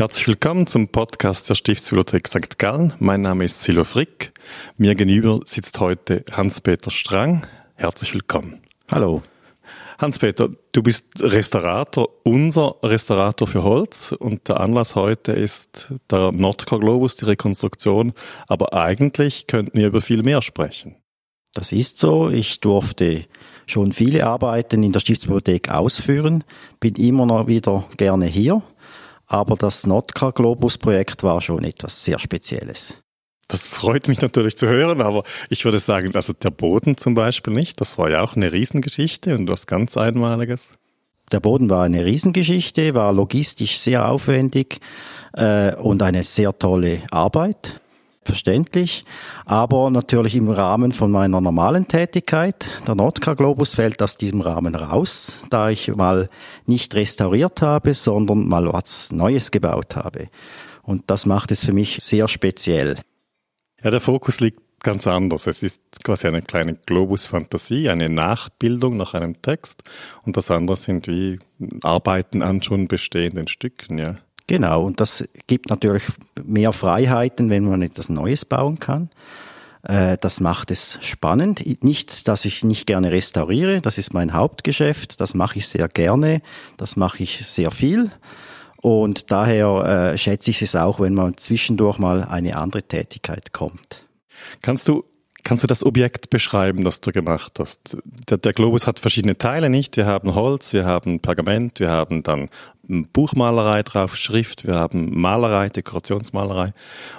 Herzlich willkommen zum Podcast der Stiftsbibliothek St. Gallen. Mein Name ist Silo Frick. Mir gegenüber sitzt heute Hans-Peter Strang. Herzlich willkommen. Hallo. Hans-Peter, du bist Restaurator, unser Restaurator für Holz und der Anlass heute ist der Nordkar Globus, die Rekonstruktion. Aber eigentlich könnten wir über viel mehr sprechen. Das ist so. Ich durfte schon viele Arbeiten in der Stiftsbibliothek ausführen, bin immer noch wieder gerne hier. Aber das Nordkar Globus Projekt war schon etwas sehr Spezielles. Das freut mich natürlich zu hören, aber ich würde sagen, also der Boden zum Beispiel nicht. Das war ja auch eine Riesengeschichte und was ganz Einmaliges. Der Boden war eine Riesengeschichte, war logistisch sehr aufwendig äh, und eine sehr tolle Arbeit verständlich, aber natürlich im Rahmen von meiner normalen Tätigkeit. Der Nordkar Globus fällt aus diesem Rahmen raus, da ich mal nicht restauriert habe, sondern mal was Neues gebaut habe. Und das macht es für mich sehr speziell. Ja, der Fokus liegt ganz anders. Es ist quasi eine kleine Globus-Fantasie, eine Nachbildung nach einem Text. Und das andere sind wie Arbeiten an schon bestehenden Stücken, ja. Genau, und das gibt natürlich mehr Freiheiten, wenn man etwas Neues bauen kann. Äh, das macht es spannend. Nicht, dass ich nicht gerne restauriere, das ist mein Hauptgeschäft, das mache ich sehr gerne, das mache ich sehr viel. Und daher äh, schätze ich es auch, wenn man zwischendurch mal eine andere Tätigkeit kommt. Kannst du Kannst du das Objekt beschreiben, das du gemacht hast? Der, der, Globus hat verschiedene Teile, nicht? Wir haben Holz, wir haben Pergament, wir haben dann Buchmalerei drauf, Schrift, wir haben Malerei, Dekorationsmalerei.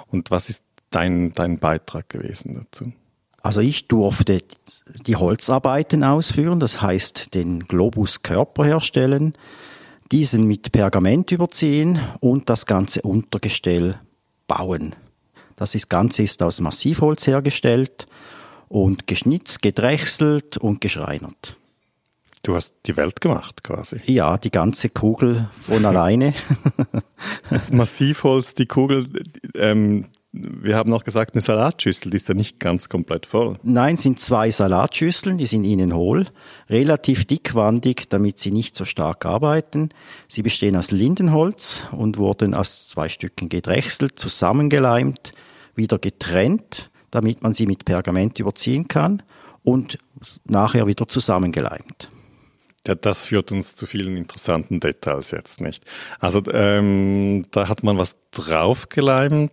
Und was ist dein, dein Beitrag gewesen dazu? Also ich durfte die Holzarbeiten ausführen, das heißt den Globus Körper herstellen, diesen mit Pergament überziehen und das ganze Untergestell bauen. Das ist, Ganze ist aus Massivholz hergestellt und geschnitzt, gedrechselt und geschreinert. Du hast die Welt gemacht quasi. Ja, die ganze Kugel von alleine. das Massivholz, die Kugel, ähm, wir haben noch gesagt, eine Salatschüssel, die ist ja nicht ganz komplett voll. Nein, sind zwei Salatschüsseln, die sind innen hohl, relativ dickwandig, damit sie nicht so stark arbeiten. Sie bestehen aus Lindenholz und wurden aus zwei Stücken gedrechselt, zusammengeleimt, wieder getrennt, damit man sie mit Pergament überziehen kann und nachher wieder zusammengeleimt. Ja, das führt uns zu vielen interessanten Details jetzt, nicht? Also ähm, da hat man was draufgeleimt,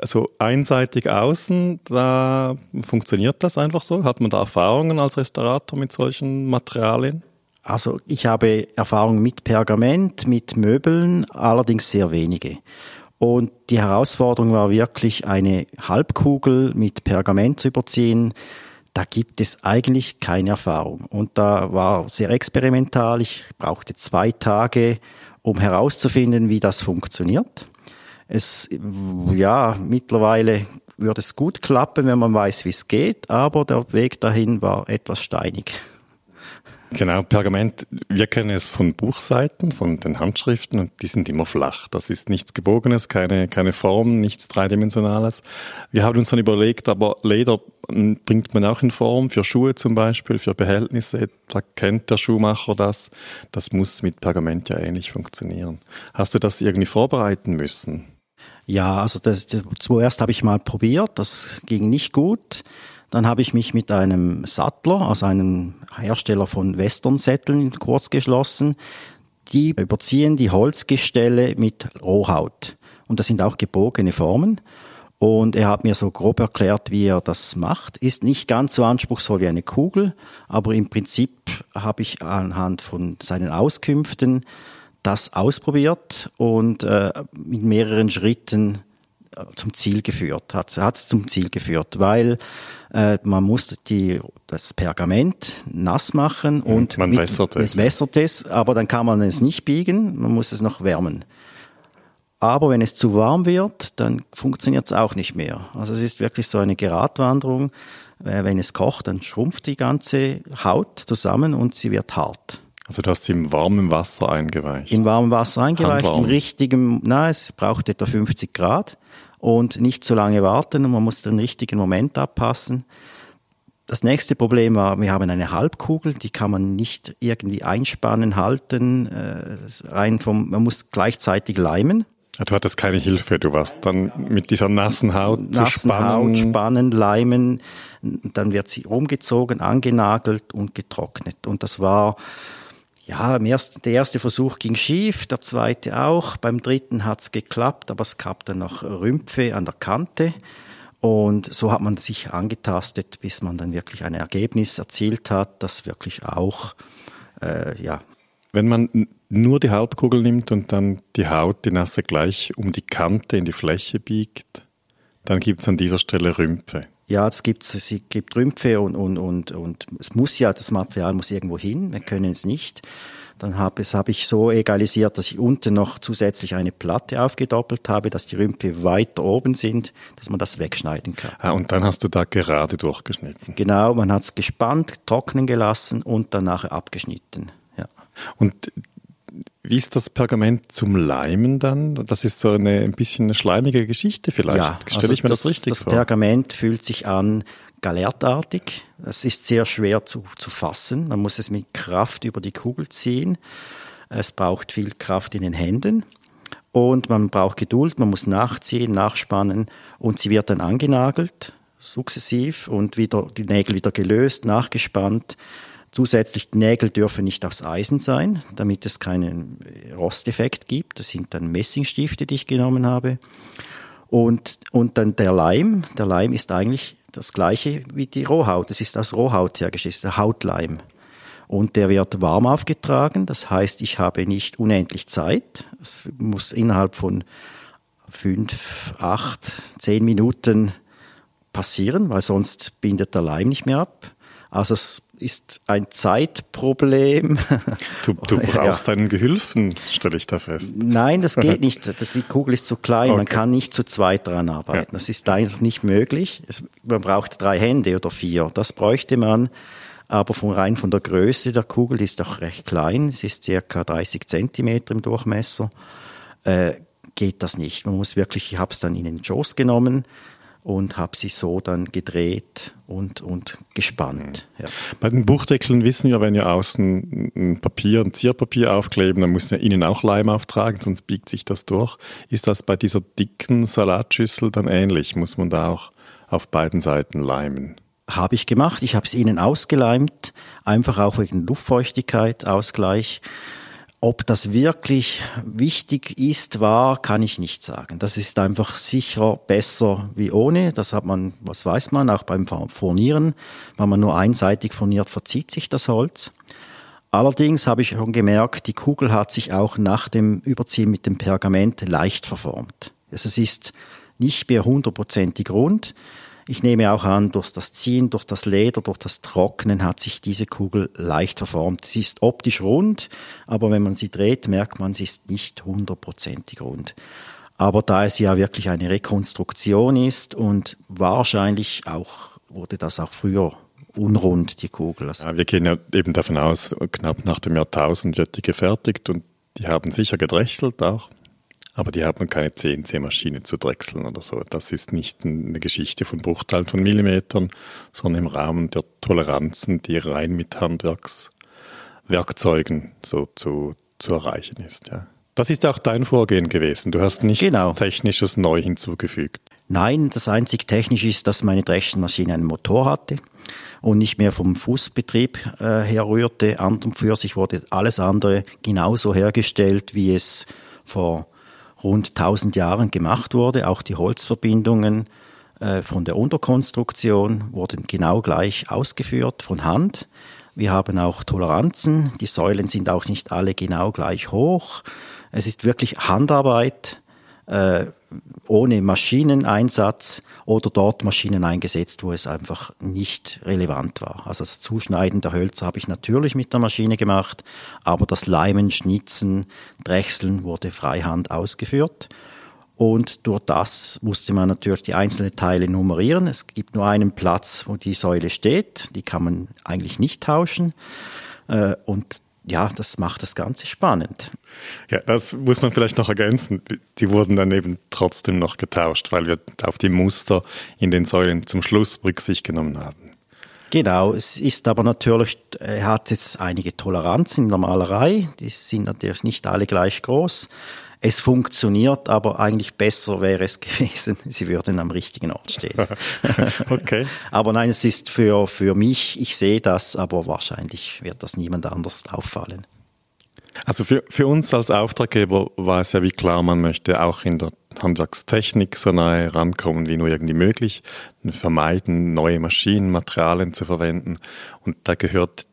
also einseitig außen, da funktioniert das einfach so? Hat man da Erfahrungen als Restaurator mit solchen Materialien? Also ich habe Erfahrungen mit Pergament, mit Möbeln, allerdings sehr wenige. Und die Herausforderung war wirklich, eine Halbkugel mit Pergament zu überziehen da gibt es eigentlich keine Erfahrung. Und da war sehr experimental. Ich brauchte zwei Tage, um herauszufinden, wie das funktioniert. Es, ja, mittlerweile würde es gut klappen, wenn man weiß, wie es geht, aber der Weg dahin war etwas steinig. Genau, Pergament, wir kennen es von Buchseiten, von den Handschriften und die sind immer flach. Das ist nichts Gebogenes, keine, keine Form, nichts Dreidimensionales. Wir haben uns dann überlegt, aber Leder bringt man auch in Form für Schuhe zum Beispiel, für Behältnisse. Da kennt der Schuhmacher das. Das muss mit Pergament ja ähnlich funktionieren. Hast du das irgendwie vorbereiten müssen? Ja, also das, das, zuerst habe ich mal probiert, das ging nicht gut. Dann habe ich mich mit einem Sattler, also einem Hersteller von Western-Sätteln, kurz geschlossen. Die überziehen die Holzgestelle mit Rohhaut. Und das sind auch gebogene Formen. Und er hat mir so grob erklärt, wie er das macht. Ist nicht ganz so anspruchsvoll wie eine Kugel, aber im Prinzip habe ich anhand von seinen Auskünften das ausprobiert und äh, mit mehreren Schritten zum Ziel geführt, hat es zum Ziel geführt, weil äh, man muss die, das Pergament nass machen und man mit, wässert es. wässert es, aber dann kann man es nicht biegen, man muss es noch wärmen. Aber wenn es zu warm wird, dann funktioniert es auch nicht mehr. Also es ist wirklich so eine Geradwanderung. Äh, wenn es kocht, dann schrumpft die ganze Haut zusammen und sie wird hart. Also du hast sie im warmen Wasser eingeweicht? In warmem Wasser eingeweicht, Handwarm. im richtigen, na, es braucht etwa 50 Grad und nicht zu lange warten und man muss den richtigen Moment abpassen. Das nächste Problem war, wir haben eine Halbkugel, die kann man nicht irgendwie einspannen, halten, äh, rein vom, man muss gleichzeitig leimen. Du hattest keine Hilfe, du warst dann mit dieser nassen Haut nassen zu spannen. Haut spannen, leimen, dann wird sie umgezogen, angenagelt und getrocknet. Und das war, ja, der erste Versuch ging schief, der zweite auch, beim dritten hat's geklappt, aber es gab dann noch Rümpfe an der Kante. Und so hat man sich angetastet, bis man dann wirklich ein Ergebnis erzielt hat, das wirklich auch, äh, ja. Wenn man nur die Hauptkugel nimmt und dann die Haut, die Nasse gleich um die Kante in die Fläche biegt, dann gibt es an dieser Stelle Rümpfe. Ja, es gibt, es gibt Rümpfe und, und, und, und es muss ja, das Material muss irgendwo hin, wir können es nicht. Dann habe hab ich so egalisiert, dass ich unten noch zusätzlich eine Platte aufgedoppelt habe, dass die Rümpfe weiter oben sind, dass man das wegschneiden kann. Ah, und dann hast du da gerade durchgeschnitten. Genau, man hat es gespannt, trocknen gelassen und dann nachher abgeschnitten. Ja. Und wie ist das Pergament zum Leimen dann? Das ist so eine ein bisschen eine schleimige Geschichte vielleicht. Ja, Stelle also ich mir das, das richtig das vor? Das Pergament fühlt sich an galertartig. Es ist sehr schwer zu, zu fassen. Man muss es mit Kraft über die Kugel ziehen. Es braucht viel Kraft in den Händen. Und man braucht Geduld, man muss nachziehen, nachspannen und sie wird dann angenagelt, sukzessiv und wieder die Nägel wieder gelöst, nachgespannt. Zusätzlich die Nägel dürfen nicht aus Eisen sein, damit es keinen Rosteffekt gibt. Das sind dann Messingstifte, die ich genommen habe. Und, und dann der Leim. Der Leim ist eigentlich das gleiche wie die Rohhaut. Es ist aus Rohhaut hergestellt, der Hautleim. Und der wird warm aufgetragen. Das heißt, ich habe nicht unendlich Zeit. Es muss innerhalb von fünf, acht, zehn Minuten passieren, weil sonst bindet der Leim nicht mehr ab. Also es ist ein Zeitproblem. Du, du brauchst ja. einen Gehilfen, stelle ich da fest. Nein, das geht nicht. Das, die Kugel ist zu klein. Okay. Man kann nicht zu zweit dran arbeiten. Ja. Das ist einfach nicht möglich. Es, man braucht drei Hände oder vier. Das bräuchte man. Aber von rein von der Größe der Kugel, die ist doch recht klein. Es ist circa 30 Zentimeter im Durchmesser. Äh, geht das nicht. Man muss wirklich, ich habe es dann in den Schoß genommen, und habe sie so dann gedreht und, und gespannt. Ja. Bei den Buchdeckeln wissen wir, wenn wir außen ein Papier, ein Zierpapier aufkleben, dann müssen wir innen auch Leim auftragen, sonst biegt sich das durch. Ist das bei dieser dicken Salatschüssel dann ähnlich? Muss man da auch auf beiden Seiten leimen? Habe ich gemacht. Ich habe es innen ausgeleimt, einfach auch wegen Luftfeuchtigkeit, Ausgleich. Ob das wirklich wichtig ist, war, kann ich nicht sagen. Das ist einfach sicher besser wie ohne. Das hat man, was weiß man, auch beim Furnieren. Wenn man nur einseitig furniert, verzieht sich das Holz. Allerdings habe ich schon gemerkt, die Kugel hat sich auch nach dem Überziehen mit dem Pergament leicht verformt. Es ist nicht mehr hundertprozentig rund. Ich nehme auch an, durch das Ziehen, durch das Leder, durch das Trocknen hat sich diese Kugel leicht verformt. Sie ist optisch rund, aber wenn man sie dreht, merkt man, sie ist nicht hundertprozentig rund. Aber da es ja wirklich eine Rekonstruktion ist und wahrscheinlich auch wurde das auch früher unrund, die Kugel. Ja, wir gehen ja eben davon aus, knapp nach dem Jahrtausend wird die gefertigt und die haben sicher gedrechselt auch. Aber die haben keine CNC-Maschine zu drechseln oder so. Das ist nicht eine Geschichte von Bruchteilen von Millimetern, sondern im Rahmen der Toleranzen, die rein mit Handwerkswerkzeugen so zu, zu erreichen ist. Ja. Das ist auch dein Vorgehen gewesen. Du hast nichts genau. Technisches neu hinzugefügt. Nein, das einzig Technische ist, dass meine Drechselmaschine einen Motor hatte und nicht mehr vom Fußbetrieb äh, herrührte. An und für sich wurde alles andere genauso hergestellt, wie es vor rund 1000 Jahren gemacht wurde. Auch die Holzverbindungen äh, von der Unterkonstruktion wurden genau gleich ausgeführt von Hand. Wir haben auch Toleranzen. Die Säulen sind auch nicht alle genau gleich hoch. Es ist wirklich Handarbeit äh, ohne Maschineneinsatz oder dort Maschinen eingesetzt, wo es einfach nicht relevant war. Also das Zuschneiden der Hölzer habe ich natürlich mit der Maschine gemacht, aber das Leimen, Schnitzen, Drechseln wurde freihand ausgeführt. Und durch das musste man natürlich die einzelnen Teile nummerieren. Es gibt nur einen Platz, wo die Säule steht. Die kann man eigentlich nicht tauschen. Äh, und ja, das macht das Ganze spannend. Ja, das muss man vielleicht noch ergänzen. Die wurden dann eben trotzdem noch getauscht, weil wir auf die Muster in den Säulen zum Schluss Rücksicht genommen haben. Genau, es ist aber natürlich, er hat jetzt einige Toleranzen in der Malerei, die sind natürlich nicht alle gleich groß. Es funktioniert, aber eigentlich besser wäre es gewesen, sie würden am richtigen Ort stehen. okay. aber nein, es ist für, für mich, ich sehe das, aber wahrscheinlich wird das niemand anders auffallen. Also für, für uns als Auftraggeber war es ja wie klar, man möchte auch in der Handwerkstechnik so nahe rankommen wie nur irgendwie möglich, vermeiden, neue Maschinen, Materialien zu verwenden. Und da gehört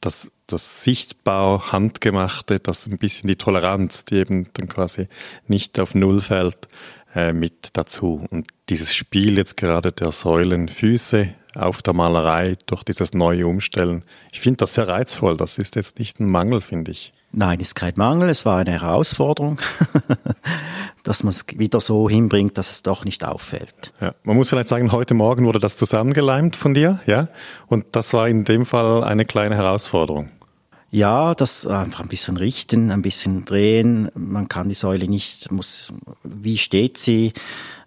das, das sichtbar Handgemachte, das ein bisschen die Toleranz, die eben dann quasi nicht auf Null fällt, äh, mit dazu. Und dieses Spiel jetzt gerade der Säulenfüße auf der Malerei durch dieses neue Umstellen, ich finde das sehr reizvoll. Das ist jetzt nicht ein Mangel, finde ich. Nein, ist kein Mangel, es war eine Herausforderung, dass man es wieder so hinbringt, dass es doch nicht auffällt. Ja, man muss vielleicht sagen, heute Morgen wurde das zusammengeleimt von dir, ja? Und das war in dem Fall eine kleine Herausforderung. Ja, das einfach ein bisschen richten, ein bisschen drehen. Man kann die Säule nicht, muss, wie steht sie?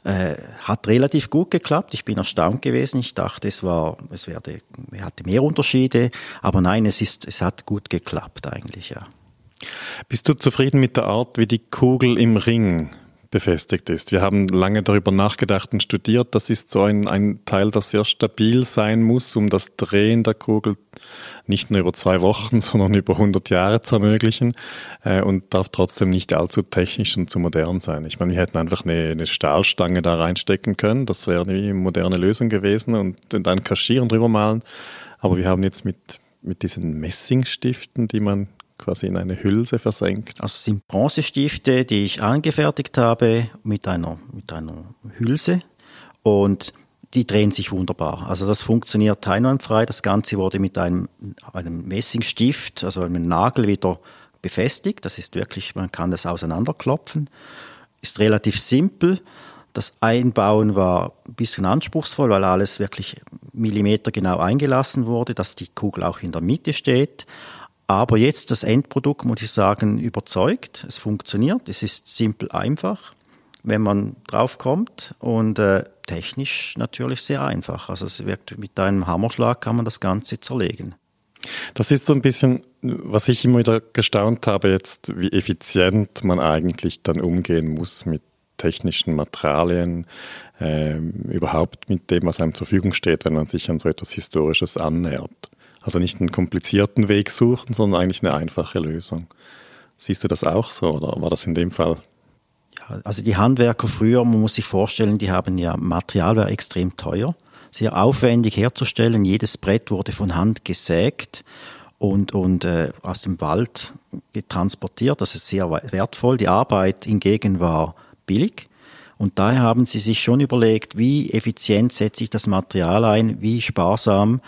Äh, hat relativ gut geklappt. Ich bin erstaunt gewesen. Ich dachte, es war, es werde, hatte mehr Unterschiede. Aber nein, es ist, es hat gut geklappt eigentlich, ja. Bist du zufrieden mit der Art, wie die Kugel im Ring befestigt ist? Wir haben lange darüber nachgedacht und studiert. Das ist so ein, ein Teil, das sehr stabil sein muss, um das Drehen der Kugel nicht nur über zwei Wochen, sondern über 100 Jahre zu ermöglichen äh, und darf trotzdem nicht allzu technisch und zu modern sein. Ich meine, wir hätten einfach eine, eine Stahlstange da reinstecken können. Das wäre eine moderne Lösung gewesen und dann kaschieren drüber malen. Aber wir haben jetzt mit, mit diesen Messingstiften, die man quasi in eine Hülse versenkt. Also sind Bronzestifte, die ich angefertigt habe mit einer, mit einer Hülse und die drehen sich wunderbar. Also das funktioniert teilnahmfrei. Das Ganze wurde mit einem, einem Messingstift, also einem Nagel wieder befestigt. Das ist wirklich, man kann das auseinanderklopfen. Ist relativ simpel. Das Einbauen war ein bisschen anspruchsvoll, weil alles wirklich millimetergenau eingelassen wurde, dass die Kugel auch in der Mitte steht. Aber jetzt das Endprodukt, muss ich sagen, überzeugt. Es funktioniert. Es ist simpel einfach, wenn man draufkommt und äh, technisch natürlich sehr einfach. Also es wirkt mit einem Hammerschlag kann man das Ganze zerlegen. Das ist so ein bisschen, was ich immer wieder gestaunt habe jetzt, wie effizient man eigentlich dann umgehen muss mit technischen Materialien, äh, überhaupt mit dem, was einem zur Verfügung steht, wenn man sich an so etwas Historisches annähert. Also nicht einen komplizierten Weg suchen, sondern eigentlich eine einfache Lösung. Siehst du das auch so oder war das in dem Fall? Ja, also die Handwerker früher, man muss sich vorstellen, die haben ja Material war extrem teuer, sehr aufwendig herzustellen. Jedes Brett wurde von Hand gesägt und, und äh, aus dem Wald getransportiert. Das ist sehr wertvoll. Die Arbeit hingegen war billig. Und daher haben sie sich schon überlegt, wie effizient setze ich das Material ein, wie sparsam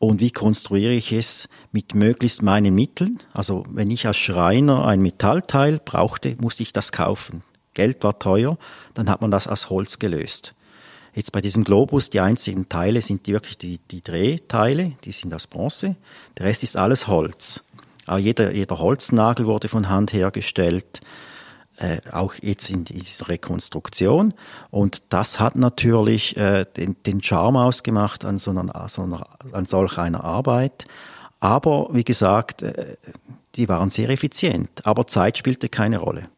und wie konstruiere ich es mit möglichst meinen Mitteln. Also wenn ich als Schreiner ein Metallteil brauchte, musste ich das kaufen. Geld war teuer, dann hat man das aus Holz gelöst. Jetzt bei diesem Globus, die einzigen Teile sind die wirklich die, die Drehteile, die sind aus Bronze. Der Rest ist alles Holz. Aber jeder, jeder Holznagel wurde von Hand hergestellt äh, auch jetzt in dieser Rekonstruktion. Und das hat natürlich äh, den, den Charme ausgemacht an, so einer, so einer, an solch einer Arbeit. Aber wie gesagt, äh, die waren sehr effizient, aber Zeit spielte keine Rolle.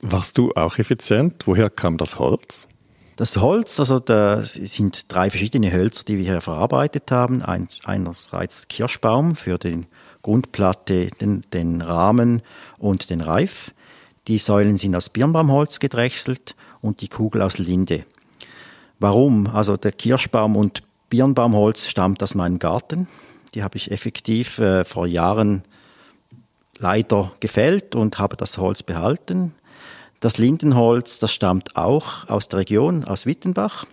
Warst du auch effizient? Woher kam das Holz? Das Holz, also da sind drei verschiedene Hölzer, die wir hier verarbeitet haben. Ein, einerseits Kirschbaum für die Grundplatte, den, den Rahmen und den Reif. Die Säulen sind aus Birnbaumholz gedrechselt und die Kugel aus Linde. Warum? Also der Kirschbaum und Birnbaumholz stammt aus meinem Garten. Die habe ich effektiv äh, vor Jahren leider gefällt und habe das Holz behalten. Das Lindenholz, das stammt auch aus der Region, aus Wittenbach,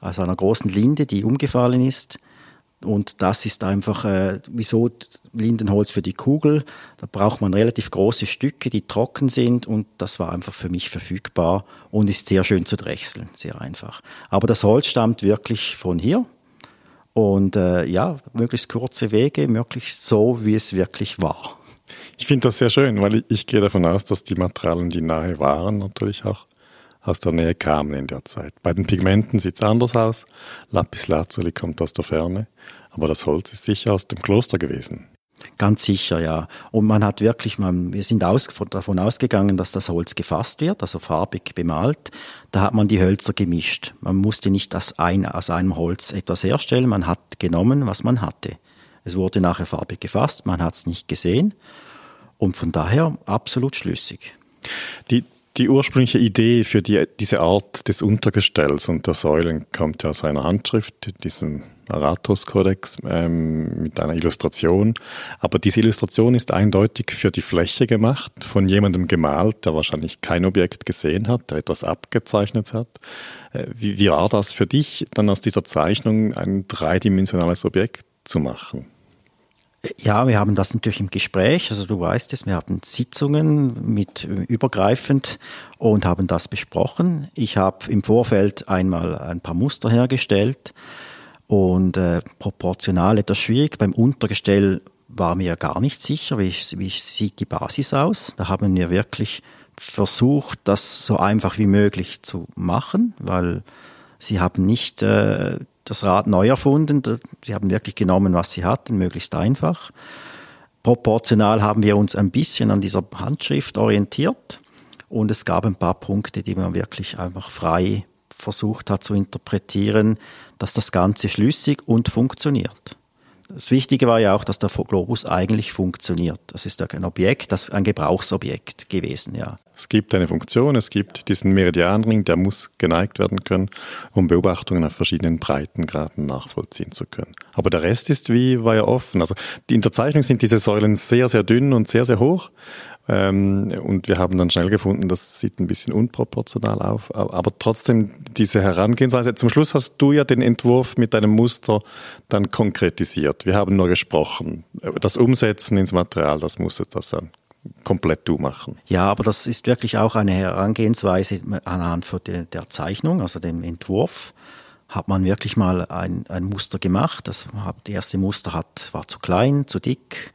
aus einer großen Linde, die umgefallen ist. Und das ist einfach, äh, wieso Lindenholz für die Kugel? Da braucht man relativ große Stücke, die trocken sind und das war einfach für mich verfügbar und ist sehr schön zu drechseln, sehr einfach. Aber das Holz stammt wirklich von hier und äh, ja, möglichst kurze Wege, möglichst so, wie es wirklich war. Ich finde das sehr schön, weil ich, ich gehe davon aus, dass die Materialien, die nahe waren, natürlich auch aus der Nähe kamen in der Zeit. Bei den Pigmenten sieht es anders aus. Lapis Lazuli kommt aus der Ferne, aber das Holz ist sicher aus dem Kloster gewesen. Ganz sicher, ja. Und man hat wirklich, man, wir sind aus, davon ausgegangen, dass das Holz gefasst wird, also farbig bemalt. Da hat man die Hölzer gemischt. Man musste nicht aus, ein, aus einem Holz etwas herstellen, man hat genommen, was man hatte. Es wurde nachher farbig gefasst, man hat es nicht gesehen. Und von daher absolut schlüssig. Die, die ursprüngliche Idee für die, diese Art des Untergestells und der Säulen kommt ja aus einer Handschrift, diesem Aratos-Kodex ähm, mit einer Illustration. Aber diese Illustration ist eindeutig für die Fläche gemacht, von jemandem gemalt, der wahrscheinlich kein Objekt gesehen hat, der etwas abgezeichnet hat. Äh, wie, wie war das für dich, dann aus dieser Zeichnung ein dreidimensionales Objekt zu machen? Ja, wir haben das natürlich im Gespräch. Also du weißt es, wir hatten Sitzungen mit äh, übergreifend und haben das besprochen. Ich habe im Vorfeld einmal ein paar Muster hergestellt und äh, proportional etwas schwierig. Beim Untergestell war mir gar nicht sicher, wie, wie sieht die Basis aus. Da haben wir wirklich versucht, das so einfach wie möglich zu machen, weil sie haben nicht äh, das Rad neu erfunden. Sie haben wirklich genommen, was sie hatten, möglichst einfach. Proportional haben wir uns ein bisschen an dieser Handschrift orientiert und es gab ein paar Punkte, die man wirklich einfach frei versucht hat zu interpretieren, dass das Ganze schlüssig und funktioniert. Das Wichtige war ja auch, dass der Globus eigentlich funktioniert. Das ist ein Objekt, das ein Gebrauchsobjekt gewesen, ja. Es gibt eine Funktion, es gibt diesen Meridianring, der muss geneigt werden können, um Beobachtungen auf verschiedenen Breitengraden nachvollziehen zu können. Aber der Rest ist wie, war ja offen. Also die Unterzeichnung sind diese Säulen sehr, sehr dünn und sehr, sehr hoch. Ähm, und wir haben dann schnell gefunden, das sieht ein bisschen unproportional auf. Aber trotzdem diese Herangehensweise. Zum Schluss hast du ja den Entwurf mit deinem Muster dann konkretisiert. Wir haben nur gesprochen. Das Umsetzen ins Material, das musste das dann komplett du machen. Ja, aber das ist wirklich auch eine Herangehensweise anhand von der, der Zeichnung, also dem Entwurf hat man wirklich mal ein, ein Muster gemacht. Das erste Muster hat, war zu klein, zu dick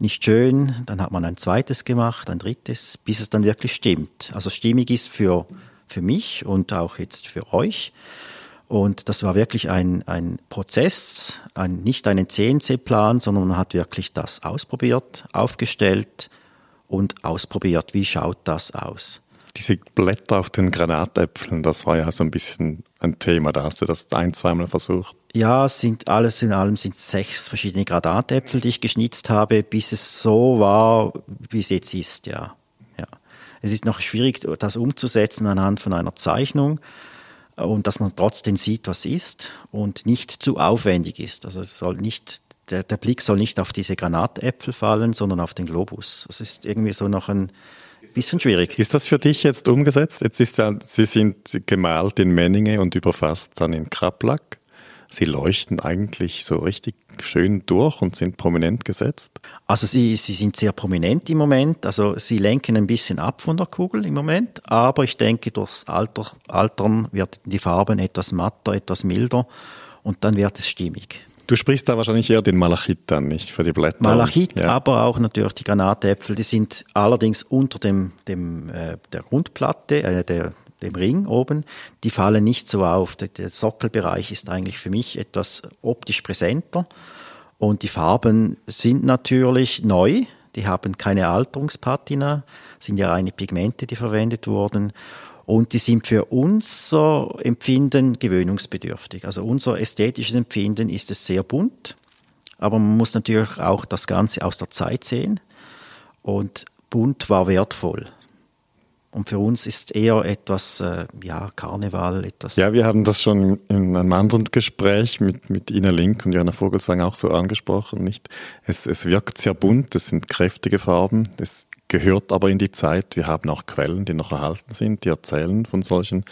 nicht schön, dann hat man ein zweites gemacht, ein drittes, bis es dann wirklich stimmt. Also stimmig ist für, für mich und auch jetzt für euch. Und das war wirklich ein, ein Prozess, ein, nicht einen CNC-Plan, sondern man hat wirklich das ausprobiert, aufgestellt und ausprobiert, wie schaut das aus. Diese Blätter auf den Granatäpfeln, das war ja so ein bisschen ein Thema, da hast du das ein, zweimal versucht. Ja, sind alles in allem sind sechs verschiedene Gradatäpfel, die ich geschnitzt habe, bis es so war, wie es jetzt ist, ja. ja. Es ist noch schwierig, das umzusetzen anhand von einer Zeichnung und dass man trotzdem sieht, was ist und nicht zu aufwendig ist. Also es soll nicht, der, der Blick soll nicht auf diese Granatäpfel fallen, sondern auf den Globus. Das ist irgendwie so noch ein bisschen schwierig. Ist das für dich jetzt umgesetzt? Jetzt ist ja, Sie sind gemalt in Menninge und überfasst dann in Kraplack sie leuchten eigentlich so richtig schön durch und sind prominent gesetzt? Also sie, sie sind sehr prominent im Moment. Also sie lenken ein bisschen ab von der Kugel im Moment. Aber ich denke, durchs Alter, Altern werden die Farben etwas matter, etwas milder und dann wird es stimmig. Du sprichst da wahrscheinlich eher den Malachit an, nicht für die Blätter. Malachit, ja. aber auch natürlich die Granatäpfel, die sind allerdings unter dem, dem äh, der Grundplatte, äh, der, dem Ring oben, die fallen nicht so auf. Der Sockelbereich ist eigentlich für mich etwas optisch präsenter. Und die Farben sind natürlich neu. Die haben keine Alterungspatina, sind ja reine Pigmente, die verwendet wurden. Und die sind für unser Empfinden gewöhnungsbedürftig. Also unser ästhetisches Empfinden ist es sehr bunt. Aber man muss natürlich auch das Ganze aus der Zeit sehen. Und bunt war wertvoll. Und für uns ist eher etwas, äh, ja, Karneval, etwas. Ja, wir haben das schon in einem anderen Gespräch mit, mit Ina Link und Johanna Vogelsang auch so angesprochen, nicht? Es, es wirkt sehr bunt, es sind kräftige Farben, es gehört aber in die Zeit. Wir haben auch Quellen, die noch erhalten sind, die erzählen von solchen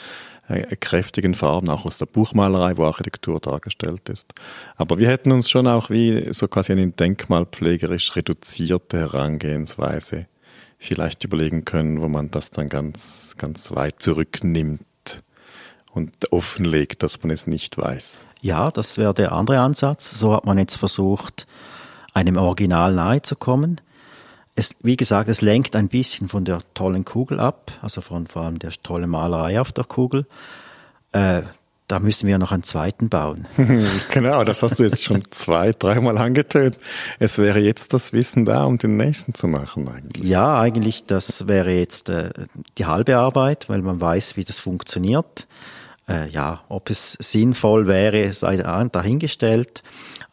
äh, kräftigen Farben, auch aus der Buchmalerei, wo Architektur dargestellt ist. Aber wir hätten uns schon auch wie so quasi eine denkmalpflegerisch reduzierte Herangehensweise vielleicht überlegen können, wo man das dann ganz, ganz weit zurücknimmt und offenlegt, dass man es nicht weiß. Ja, das wäre der andere Ansatz. So hat man jetzt versucht, einem Original nahe zu kommen. Es, wie gesagt, es lenkt ein bisschen von der tollen Kugel ab, also von vor allem der tollen Malerei auf der Kugel. Äh, da müssen wir noch einen zweiten bauen. genau, das hast du jetzt schon zwei, dreimal angetönt. Es wäre jetzt das Wissen da, um den nächsten zu machen eigentlich. Ja, eigentlich, das wäre jetzt äh, die halbe Arbeit, weil man weiß, wie das funktioniert. Äh, ja, ob es sinnvoll wäre, sei dahingestellt.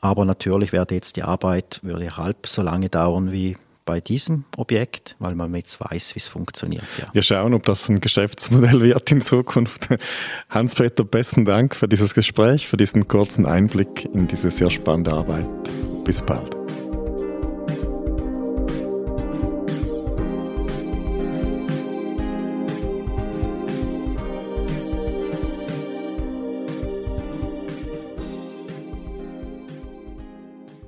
Aber natürlich werde jetzt die Arbeit würde halb so lange dauern wie bei diesem Objekt, weil man jetzt weiß, wie es funktioniert. Ja. Wir schauen, ob das ein Geschäftsmodell wird in Zukunft. Hans-Peter, besten Dank für dieses Gespräch, für diesen kurzen Einblick in diese sehr spannende Arbeit. Bis bald.